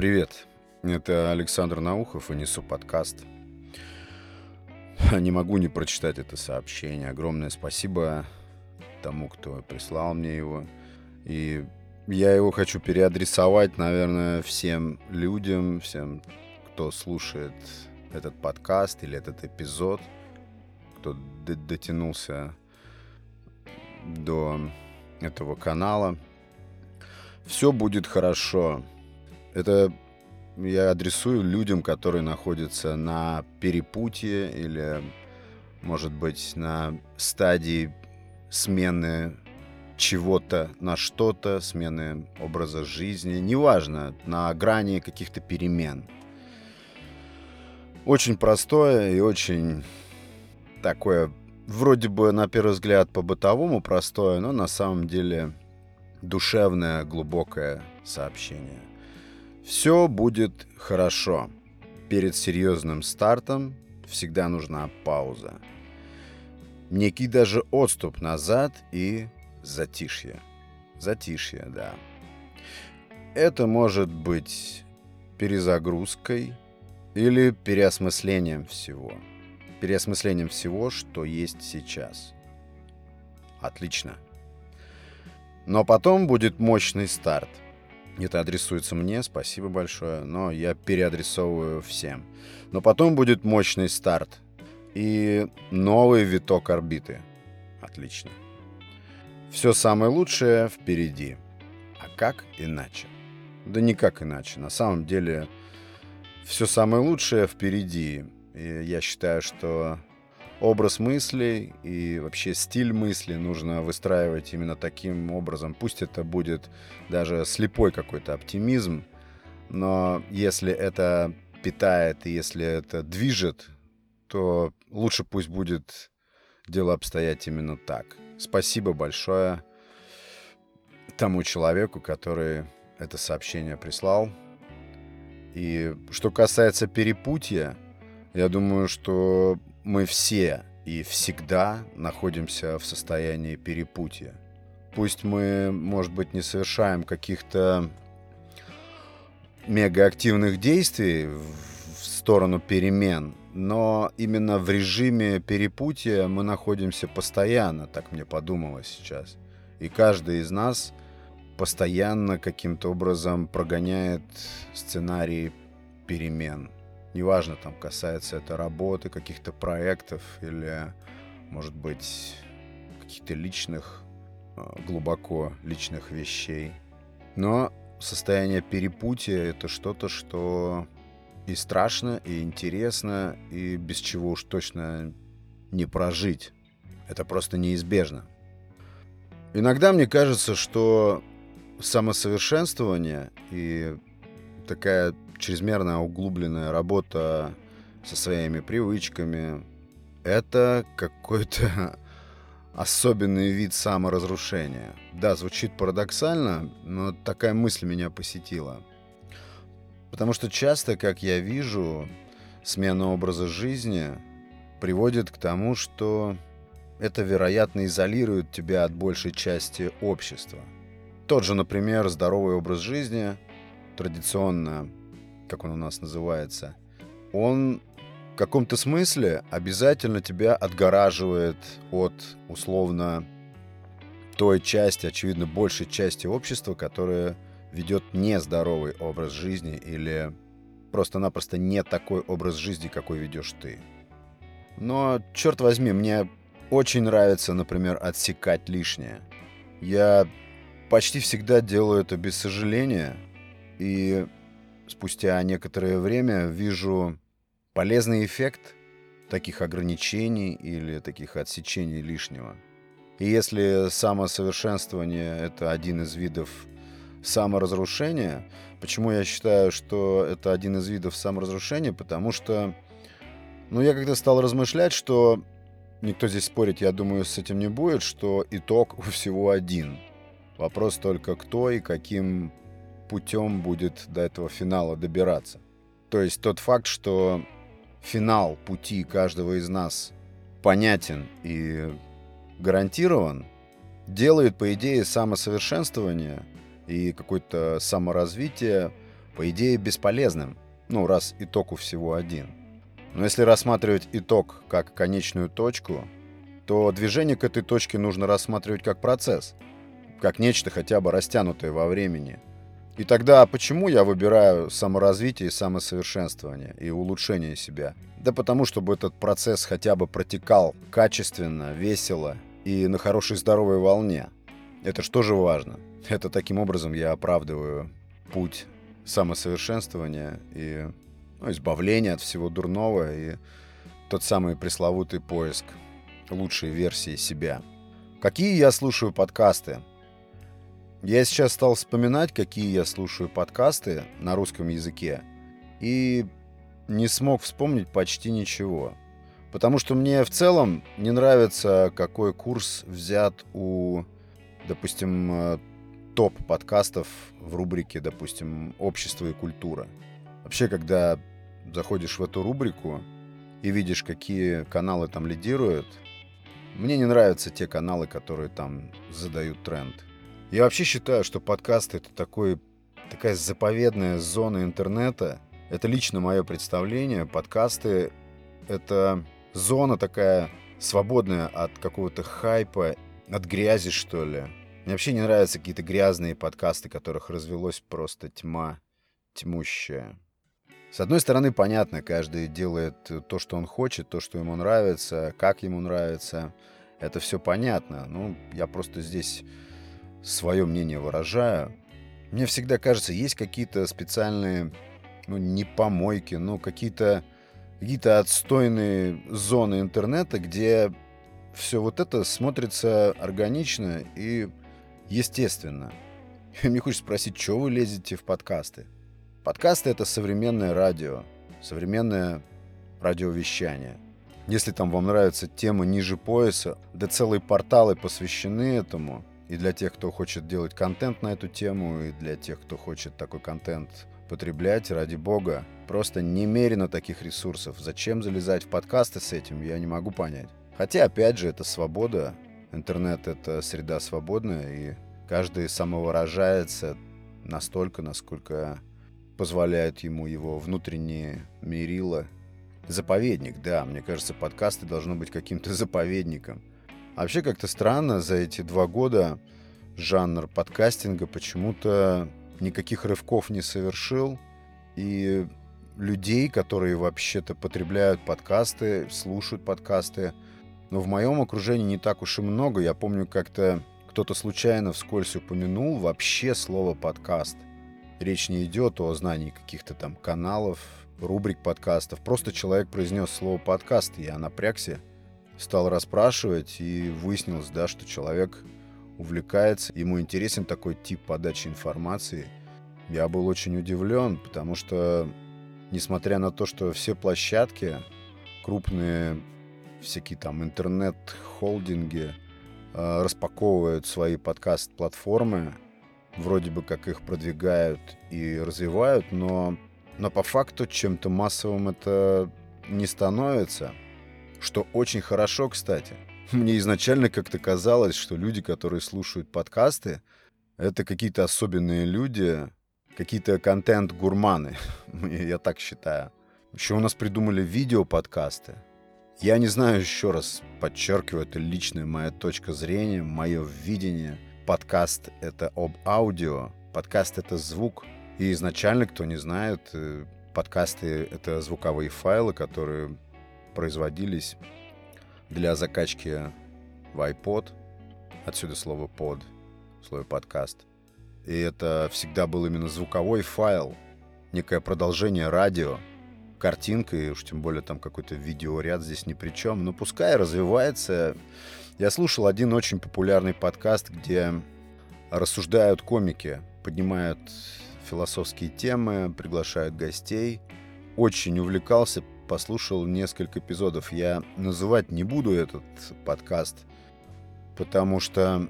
Привет, это Александр Наухов и несу подкаст. Не могу не прочитать это сообщение. Огромное спасибо тому, кто прислал мне его. И я его хочу переадресовать, наверное, всем людям, всем, кто слушает этот подкаст или этот эпизод, кто дотянулся до этого канала. Все будет хорошо. Это я адресую людям, которые находятся на перепутье или, может быть, на стадии смены чего-то на что-то, смены образа жизни, неважно, на грани каких-то перемен. Очень простое и очень такое, вроде бы на первый взгляд по-бытовому простое, но на самом деле душевное, глубокое сообщение. Все будет хорошо. Перед серьезным стартом всегда нужна пауза. Некий даже отступ назад и затишье. Затишье, да. Это может быть перезагрузкой или переосмыслением всего. Переосмыслением всего, что есть сейчас. Отлично. Но потом будет мощный старт. Это адресуется мне, спасибо большое, но я переадресовываю всем. Но потом будет мощный старт и новый виток орбиты. Отлично. Все самое лучшее впереди. А как иначе? Да никак иначе. На самом деле, все самое лучшее впереди. И я считаю, что образ мыслей и вообще стиль мысли нужно выстраивать именно таким образом. Пусть это будет даже слепой какой-то оптимизм, но если это питает и если это движет, то лучше пусть будет дело обстоять именно так. Спасибо большое тому человеку, который это сообщение прислал. И что касается перепутья, я думаю, что мы все и всегда находимся в состоянии перепутья. Пусть мы, может быть, не совершаем каких-то мегаактивных действий в сторону перемен, но именно в режиме перепутья мы находимся постоянно, так мне подумалось сейчас. И каждый из нас постоянно каким-то образом прогоняет сценарий перемен. Неважно, там касается это работы, каких-то проектов или, может быть, каких-то личных, а, глубоко личных вещей. Но состояние перепутья — это что-то, что и страшно, и интересно, и без чего уж точно не прожить. Это просто неизбежно. Иногда мне кажется, что самосовершенствование и такая чрезмерная углубленная работа со своими привычками — это какой-то особенный вид саморазрушения. Да, звучит парадоксально, но такая мысль меня посетила — Потому что часто, как я вижу, смена образа жизни приводит к тому, что это, вероятно, изолирует тебя от большей части общества. Тот же, например, здоровый образ жизни, традиционно, как он у нас называется, он в каком-то смысле обязательно тебя отгораживает от, условно, той части, очевидно, большей части общества, которая ведет нездоровый образ жизни или просто-напросто не такой образ жизни, какой ведешь ты. Но, черт возьми, мне очень нравится, например, отсекать лишнее. Я почти всегда делаю это без сожаления, и спустя некоторое время вижу полезный эффект таких ограничений или таких отсечений лишнего. И если самосовершенствование — это один из видов саморазрушения. Почему я считаю, что это один из видов саморазрушения? Потому что, ну, я когда стал размышлять, что никто здесь спорить, я думаю, с этим не будет, что итог у всего один. Вопрос только кто и каким путем будет до этого финала добираться. То есть тот факт, что финал пути каждого из нас понятен и гарантирован, делает, по идее, самосовершенствование и какое-то саморазвитие по идее, бесполезным, ну, раз итог у всего один. Но если рассматривать итог как конечную точку, то движение к этой точке нужно рассматривать как процесс, как нечто хотя бы растянутое во времени. И тогда почему я выбираю саморазвитие и самосовершенствование и улучшение себя? Да потому, чтобы этот процесс хотя бы протекал качественно, весело и на хорошей здоровой волне. Это что же важно. Это таким образом я оправдываю путь самосовершенствования и ну, избавления от всего дурного и тот самый пресловутый поиск лучшей версии себя. Какие я слушаю подкасты? Я сейчас стал вспоминать, какие я слушаю подкасты на русском языке, и не смог вспомнить почти ничего. Потому что мне в целом не нравится, какой курс взят у, допустим, э, топ подкастов в рубрике, допустим, «Общество и культура». Вообще, когда заходишь в эту рубрику и видишь, какие каналы там лидируют, мне не нравятся те каналы, которые там задают тренд. Я вообще считаю, что подкасты — это такой, такая заповедная зона интернета. Это лично мое представление. Подкасты — это зона такая свободная от какого-то хайпа, от грязи, что ли. Мне вообще не нравятся какие-то грязные подкасты, которых развелось просто тьма тьмущая. С одной стороны, понятно, каждый делает то, что он хочет, то, что ему нравится, как ему нравится. Это все понятно. Ну, я просто здесь свое мнение выражаю. Мне всегда кажется, есть какие-то специальные, ну, не помойки, но какие-то какие-то отстойные зоны интернета, где все вот это смотрится органично и естественно. И мне хочется спросить, что вы лезете в подкасты? Подкасты — это современное радио, современное радиовещание. Если там вам нравится тема ниже пояса, да целые порталы посвящены этому, и для тех, кто хочет делать контент на эту тему, и для тех, кто хочет такой контент потреблять, ради бога, просто немерено таких ресурсов. Зачем залезать в подкасты с этим, я не могу понять. Хотя, опять же, это свобода. Интернет — это среда свободная, и каждый самовыражается настолько, насколько позволяют ему его внутренние мерила. Заповедник, да, мне кажется, подкасты должны быть каким-то заповедником. А вообще как-то странно, за эти два года жанр подкастинга почему-то никаких рывков не совершил. И людей, которые вообще-то потребляют подкасты, слушают подкасты, но в моем окружении не так уж и много. Я помню, как-то кто-то случайно вскользь упомянул вообще слово «подкаст». Речь не идет о знании каких-то там каналов, рубрик подкастов. Просто человек произнес слово подкаст, и я напрягся, стал расспрашивать, и выяснилось, да, что человек увлекается, ему интересен такой тип подачи информации. Я был очень удивлен, потому что, несмотря на то, что все площадки, крупные всякие там интернет-холдинги э, распаковывают свои подкаст-платформы, вроде бы как их продвигают и развивают, но, но по факту чем-то массовым это не становится. Что очень хорошо, кстати. Мне изначально как-то казалось, что люди, которые слушают подкасты, это какие-то особенные люди, какие-то контент-гурманы. Я так считаю. Еще у нас придумали видео-подкасты. Я не знаю, еще раз подчеркиваю, это личная моя точка зрения, мое видение – подкаст — это об аудио, подкаст — это звук. И изначально, кто не знает, э, подкасты — это звуковые файлы, которые производились для закачки в iPod. Отсюда слово «под», слово «подкаст». И это всегда был именно звуковой файл, некое продолжение радио, картинка, и уж тем более там какой-то видеоряд здесь ни при чем. Но пускай развивается я слушал один очень популярный подкаст, где рассуждают комики, поднимают философские темы, приглашают гостей. Очень увлекался, послушал несколько эпизодов. Я называть не буду этот подкаст, потому что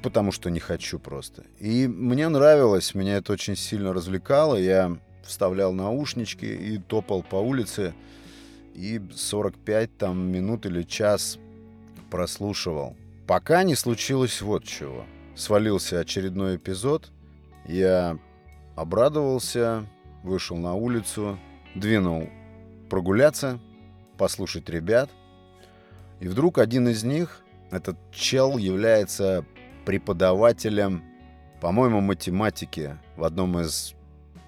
потому что не хочу просто. И мне нравилось, меня это очень сильно развлекало. Я вставлял наушнички и топал по улице. И 45 там минут или час прослушивал. Пока не случилось вот чего. Свалился очередной эпизод. Я обрадовался, вышел на улицу, двинул прогуляться, послушать ребят. И вдруг один из них, этот чел, является преподавателем, по-моему, математики в одном из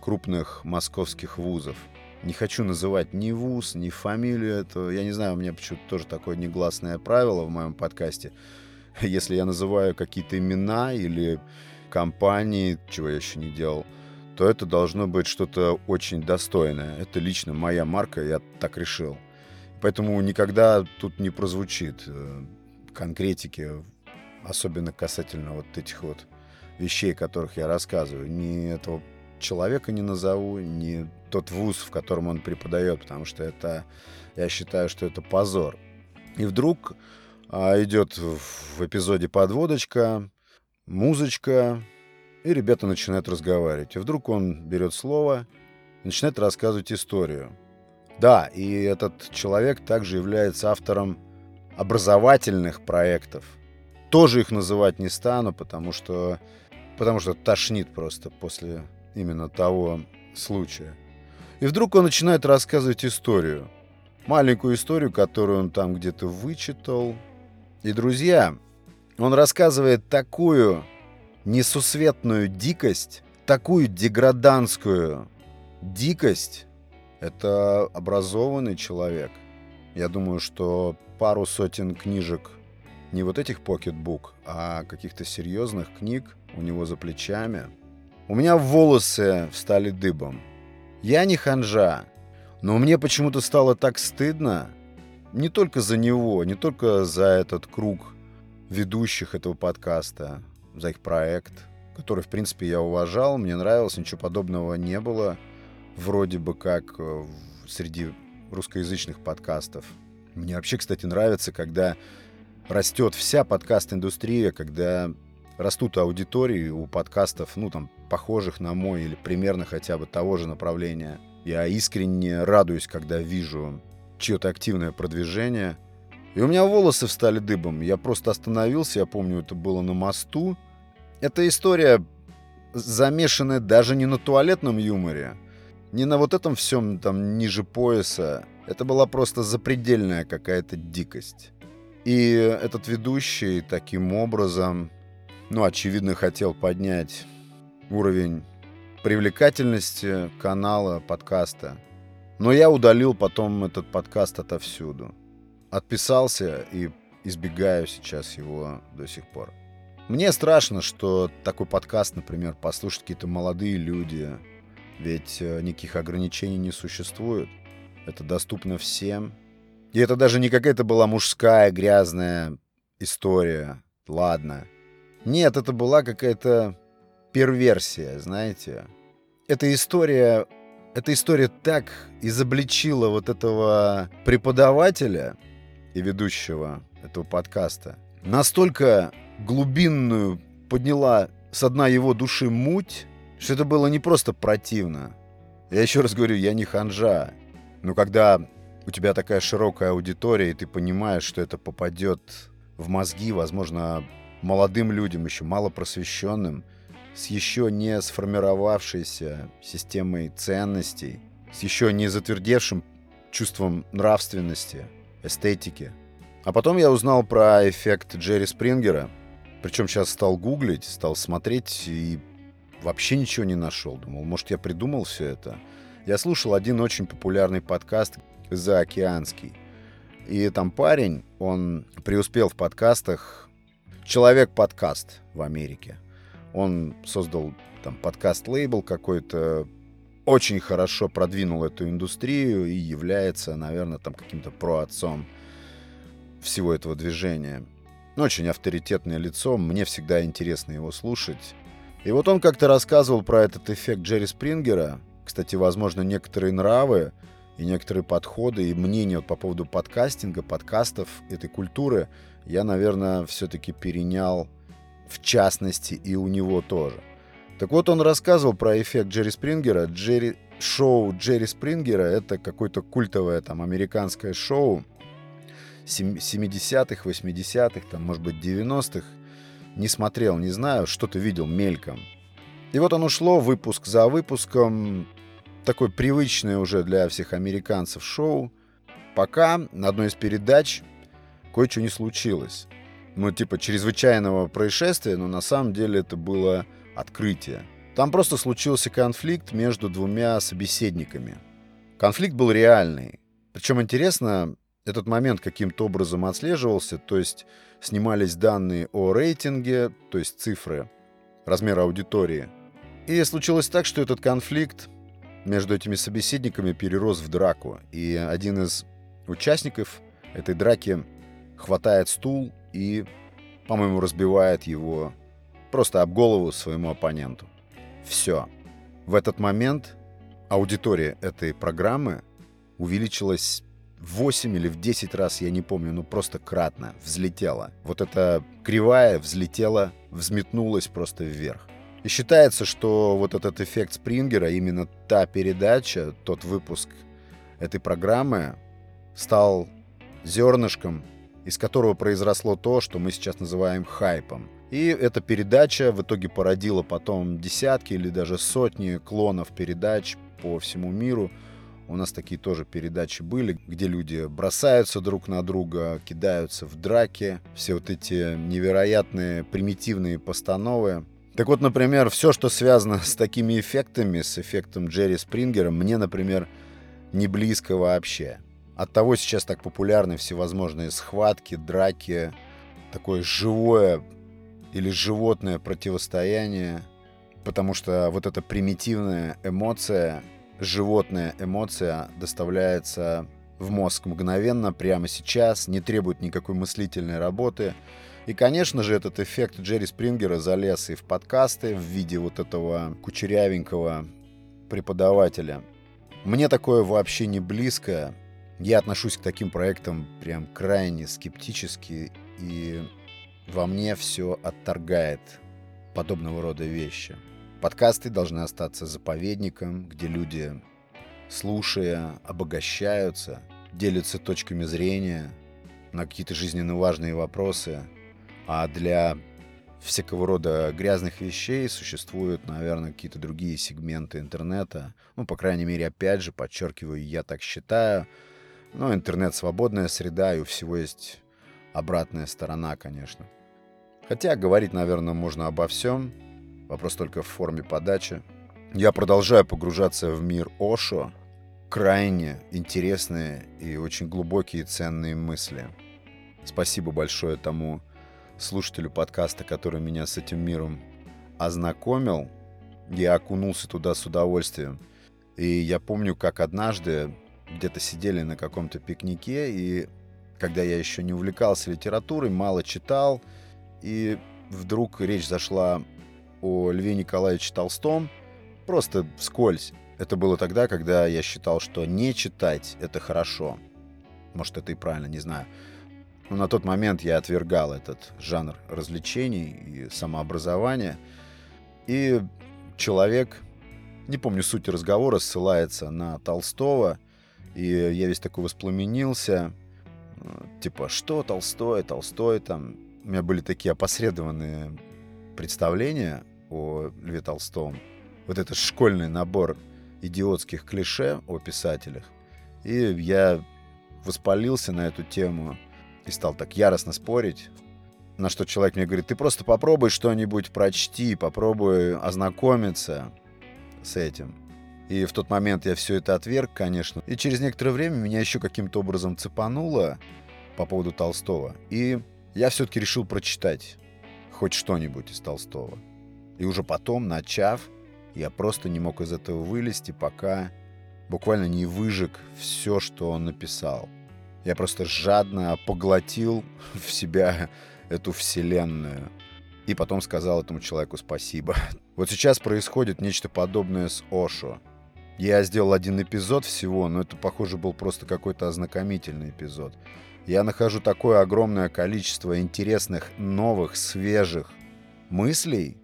крупных московских вузов. Не хочу называть ни вуз, ни фамилию этого. Я не знаю, у меня почему-то тоже такое негласное правило в моем подкасте. Если я называю какие-то имена или компании, чего я еще не делал, то это должно быть что-то очень достойное. Это лично моя марка, я так решил. Поэтому никогда тут не прозвучит э, конкретики, особенно касательно вот этих вот вещей, которых я рассказываю. Ни этого человека не назову, ни тот вуз, в котором он преподает, потому что это, я считаю, что это позор. И вдруг а, идет в эпизоде подводочка, музычка, и ребята начинают разговаривать. И вдруг он берет слово начинает рассказывать историю. Да, и этот человек также является автором образовательных проектов. Тоже их называть не стану, потому что, потому что тошнит просто после именно того случая. И вдруг он начинает рассказывать историю. Маленькую историю, которую он там где-то вычитал. И, друзья, он рассказывает такую несусветную дикость, такую деграданскую дикость, это образованный человек. Я думаю, что пару сотен книжек, не вот этих покетбук, а каких-то серьезных книг у него за плечами. У меня волосы встали дыбом. Я не ханжа, но мне почему-то стало так стыдно, не только за него, не только за этот круг ведущих этого подкаста, за их проект, который, в принципе, я уважал, мне нравился, ничего подобного не было – вроде бы как э, среди русскоязычных подкастов. Мне вообще, кстати, нравится, когда растет вся подкаст-индустрия, когда растут аудитории у подкастов, ну, там, похожих на мой или примерно хотя бы того же направления. Я искренне радуюсь, когда вижу чье-то активное продвижение. И у меня волосы встали дыбом. Я просто остановился, я помню, это было на мосту. Эта история замешанная даже не на туалетном юморе, не на вот этом всем там ниже пояса. Это была просто запредельная какая-то дикость. И этот ведущий таким образом, ну, очевидно, хотел поднять уровень привлекательности канала, подкаста. Но я удалил потом этот подкаст отовсюду. Отписался и избегаю сейчас его до сих пор. Мне страшно, что такой подкаст, например, послушают какие-то молодые люди, ведь э, никаких ограничений не существует. Это доступно всем. И это даже не какая-то была мужская грязная история. Ладно. Нет, это была какая-то перверсия, знаете. Эта история, эта история так изобличила вот этого преподавателя и ведущего этого подкаста. Настолько глубинную подняла с дна его души муть, что это было не просто противно. Я еще раз говорю, я не ханжа. Но когда у тебя такая широкая аудитория, и ты понимаешь, что это попадет в мозги, возможно, молодым людям, еще мало просвещенным, с еще не сформировавшейся системой ценностей, с еще не затвердевшим чувством нравственности, эстетики. А потом я узнал про эффект Джерри Спрингера, причем сейчас стал гуглить, стал смотреть и вообще ничего не нашел. Думал, может, я придумал все это. Я слушал один очень популярный подкаст «Заокеанский». И там парень, он преуспел в подкастах. Человек-подкаст в Америке. Он создал там подкаст-лейбл какой-то, очень хорошо продвинул эту индустрию и является, наверное, там каким-то проотцом всего этого движения. Очень авторитетное лицо, мне всегда интересно его слушать. И вот он как-то рассказывал про этот эффект Джерри Спрингера. Кстати, возможно, некоторые нравы и некоторые подходы и мнения вот по поводу подкастинга, подкастов, этой культуры я, наверное, все-таки перенял в частности и у него тоже. Так вот, он рассказывал про эффект Джерри Спрингера. Джерри, шоу Джерри Спрингера — это какое-то культовое там американское шоу 70-х, 80-х, там, может быть, 90-х не смотрел, не знаю, что-то видел мельком. И вот оно шло выпуск за выпуском. такое привычное уже для всех американцев шоу, пока на одной из передач кое-что не случилось. Ну, типа чрезвычайного происшествия, но на самом деле это было открытие. Там просто случился конфликт между двумя собеседниками. Конфликт был реальный. Причем интересно, этот момент каким-то образом отслеживался, то есть снимались данные о рейтинге, то есть цифры, размера аудитории. И случилось так, что этот конфликт между этими собеседниками перерос в драку. И один из участников этой драки хватает стул и, по-моему, разбивает его просто об голову своему оппоненту. Все. В этот момент аудитория этой программы увеличилась 8 или в 10 раз, я не помню, ну просто кратно взлетела. Вот эта кривая взлетела, взметнулась просто вверх. И считается, что вот этот эффект Спрингера, именно та передача, тот выпуск этой программы стал зернышком, из которого произросло то, что мы сейчас называем хайпом. И эта передача в итоге породила потом десятки или даже сотни клонов передач по всему миру. У нас такие тоже передачи были, где люди бросаются друг на друга, кидаются в драки. Все вот эти невероятные примитивные постановы. Так вот, например, все, что связано с такими эффектами, с эффектом Джерри Спрингера, мне, например, не близко вообще. Оттого сейчас так популярны всевозможные схватки, драки, такое живое или животное противостояние, потому что вот эта примитивная эмоция, животная эмоция доставляется в мозг мгновенно, прямо сейчас, не требует никакой мыслительной работы. И, конечно же, этот эффект Джерри Спрингера залез и в подкасты в виде вот этого кучерявенького преподавателя. Мне такое вообще не близко. Я отношусь к таким проектам прям крайне скептически, и во мне все отторгает подобного рода вещи. Подкасты должны остаться заповедником, где люди, слушая, обогащаются, делятся точками зрения на какие-то жизненно важные вопросы. А для всякого рода грязных вещей существуют, наверное, какие-то другие сегменты интернета. Ну, по крайней мере, опять же, подчеркиваю, я так считаю. Но интернет — свободная среда, и у всего есть обратная сторона, конечно. Хотя говорить, наверное, можно обо всем. Вопрос только в форме подачи. Я продолжаю погружаться в мир Ошо. Крайне интересные и очень глубокие ценные мысли. Спасибо большое тому слушателю подкаста, который меня с этим миром ознакомил. Я окунулся туда с удовольствием. И я помню, как однажды где-то сидели на каком-то пикнике, и когда я еще не увлекался литературой, мало читал – и вдруг речь зашла о Льве Николаевиче Толстом, просто вскользь. Это было тогда, когда я считал, что не читать — это хорошо. Может, это и правильно, не знаю. Но на тот момент я отвергал этот жанр развлечений и самообразования. И человек, не помню суть разговора, ссылается на Толстого, и я весь такой воспламенился. Типа, что Толстой, Толстой там, у меня были такие опосредованные представления о Льве Толстом. Вот этот школьный набор идиотских клише о писателях. И я воспалился на эту тему и стал так яростно спорить. На что человек мне говорит, ты просто попробуй что-нибудь прочти, попробуй ознакомиться с этим. И в тот момент я все это отверг, конечно. И через некоторое время меня еще каким-то образом цепануло по поводу Толстого. И я все-таки решил прочитать хоть что-нибудь из Толстого. И уже потом, начав, я просто не мог из этого вылезти, пока буквально не выжег все, что он написал. Я просто жадно поглотил в себя эту вселенную. И потом сказал этому человеку спасибо. Вот сейчас происходит нечто подобное с Ошо. Я сделал один эпизод всего, но это, похоже, был просто какой-то ознакомительный эпизод я нахожу такое огромное количество интересных, новых, свежих мыслей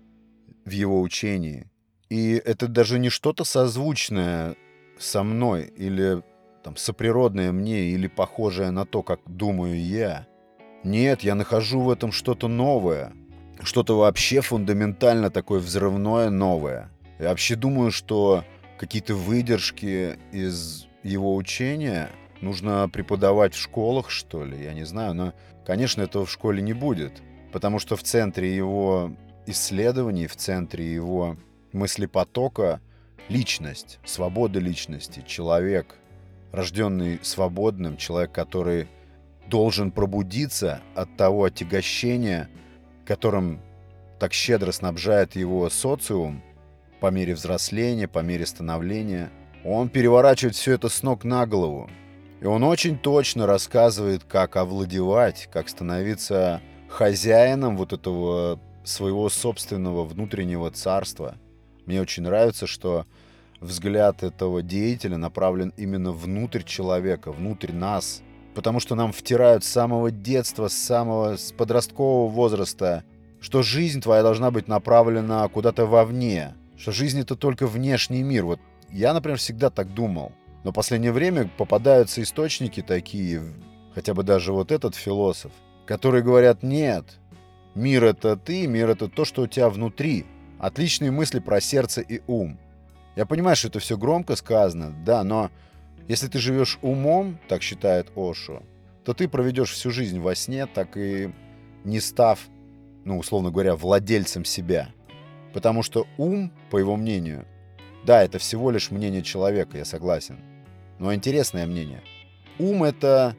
в его учении. И это даже не что-то созвучное со мной или там соприродное мне или похожее на то, как думаю я. Нет, я нахожу в этом что-то новое. Что-то вообще фундаментально такое взрывное новое. Я вообще думаю, что какие-то выдержки из его учения нужно преподавать в школах, что ли, я не знаю, но, конечно, этого в школе не будет, потому что в центре его исследований, в центре его мыслепотока личность, свобода личности, человек, рожденный свободным, человек, который должен пробудиться от того отягощения, которым так щедро снабжает его социум по мере взросления, по мере становления. Он переворачивает все это с ног на голову. И он очень точно рассказывает, как овладевать, как становиться хозяином вот этого своего собственного внутреннего царства. Мне очень нравится, что взгляд этого деятеля направлен именно внутрь человека, внутрь нас. Потому что нам втирают с самого детства, с самого с подросткового возраста, что жизнь твоя должна быть направлена куда-то вовне, что жизнь это только внешний мир. Вот я, например, всегда так думал. Но в последнее время попадаются источники такие, хотя бы даже вот этот философ, которые говорят, нет, мир это ты, мир это то, что у тебя внутри. Отличные мысли про сердце и ум. Я понимаю, что это все громко сказано, да, но если ты живешь умом, так считает Ошо, то ты проведешь всю жизнь во сне, так и не став, ну, условно говоря, владельцем себя. Потому что ум, по его мнению, да, это всего лишь мнение человека, я согласен. Но интересное мнение. Ум — это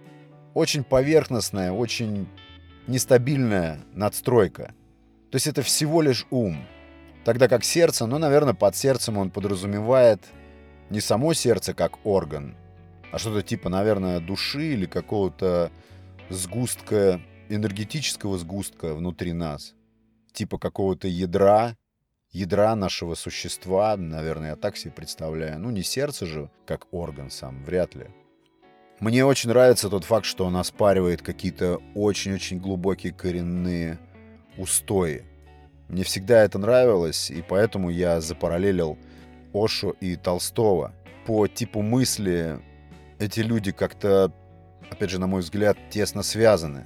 очень поверхностная, очень нестабильная надстройка. То есть это всего лишь ум. Тогда как сердце, ну, наверное, под сердцем он подразумевает не само сердце как орган, а что-то типа, наверное, души или какого-то сгустка, энергетического сгустка внутри нас. Типа какого-то ядра, ядра нашего существа, наверное, я так себе представляю. Ну, не сердце же, как орган сам, вряд ли. Мне очень нравится тот факт, что он оспаривает какие-то очень-очень глубокие коренные устои. Мне всегда это нравилось, и поэтому я запараллелил Ошу и Толстого. По типу мысли эти люди как-то, опять же, на мой взгляд, тесно связаны.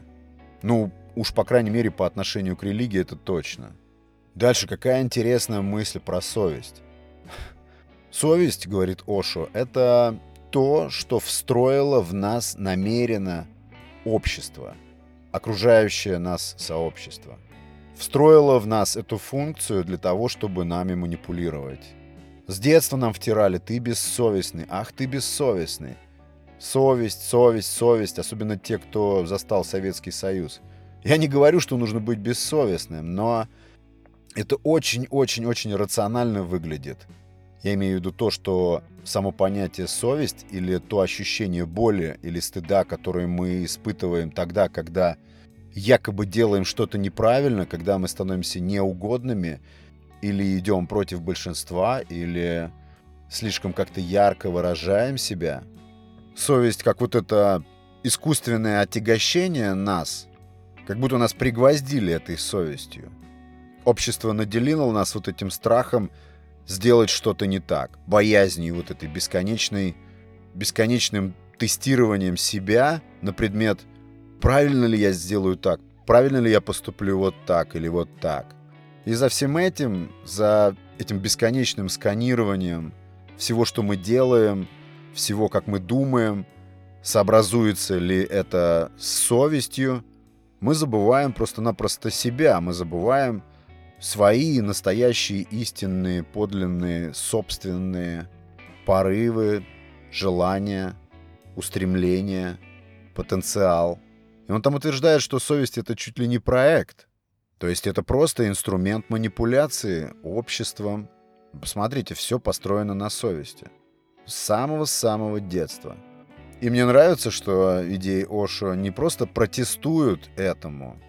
Ну, уж по крайней мере по отношению к религии это точно. Дальше какая интересная мысль про совесть. Совесть, говорит Ошо, это то, что встроило в нас намеренно общество, окружающее нас сообщество. Встроило в нас эту функцию для того, чтобы нами манипулировать. С детства нам втирали «ты бессовестный», «ах, ты бессовестный». Совесть, совесть, совесть, особенно те, кто застал Советский Союз. Я не говорю, что нужно быть бессовестным, но это очень-очень-очень рационально выглядит. Я имею в виду то, что само понятие совесть или то ощущение боли или стыда, которое мы испытываем тогда, когда якобы делаем что-то неправильно, когда мы становимся неугодными – или идем против большинства, или слишком как-то ярко выражаем себя. Совесть как вот это искусственное отягощение нас, как будто нас пригвоздили этой совестью. Общество наделило нас вот этим страхом сделать что-то не так, боязнью вот этой бесконечной, бесконечным тестированием себя на предмет, правильно ли я сделаю так, правильно ли я поступлю вот так или вот так. И за всем этим, за этим бесконечным сканированием всего, что мы делаем, всего, как мы думаем, сообразуется ли это с совестью, мы забываем просто-напросто себя, мы забываем свои настоящие, истинные, подлинные, собственные порывы, желания, устремления, потенциал. И он там утверждает, что совесть — это чуть ли не проект, то есть это просто инструмент манипуляции обществом. Посмотрите, все построено на совести. С самого-самого детства. И мне нравится, что идеи Ошо не просто протестуют этому,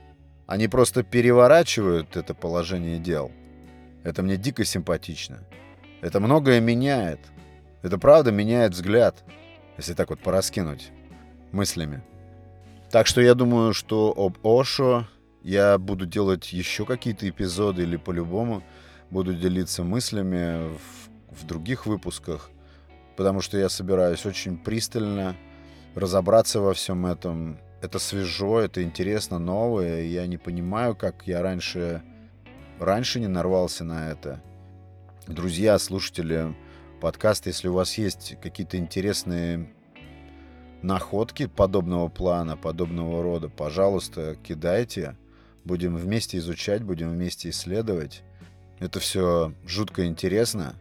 они просто переворачивают это положение дел. Это мне дико симпатично. Это многое меняет. Это правда меняет взгляд, если так вот пораскинуть мыслями. Так что я думаю, что об Ошо я буду делать еще какие-то эпизоды или по-любому буду делиться мыслями в, в других выпусках, потому что я собираюсь очень пристально разобраться во всем этом. Это свежо, это интересно, новое. Я не понимаю, как я раньше, раньше не нарвался на это. Друзья, слушатели, подкаст. Если у вас есть какие-то интересные находки подобного плана, подобного рода, пожалуйста, кидайте. Будем вместе изучать, будем вместе исследовать. Это все жутко интересно.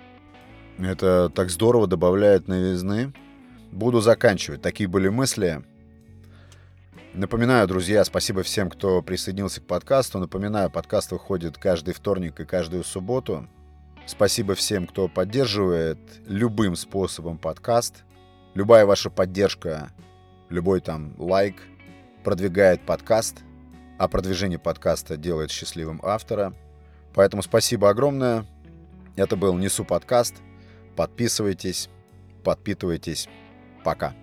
Это так здорово добавляет новизны. Буду заканчивать. Такие были мысли. Напоминаю, друзья, спасибо всем, кто присоединился к подкасту. Напоминаю, подкаст выходит каждый вторник и каждую субботу. Спасибо всем, кто поддерживает любым способом подкаст. Любая ваша поддержка, любой там лайк продвигает подкаст, а продвижение подкаста делает счастливым автора. Поэтому спасибо огромное. Это был Несу подкаст. Подписывайтесь, подпитывайтесь. Пока.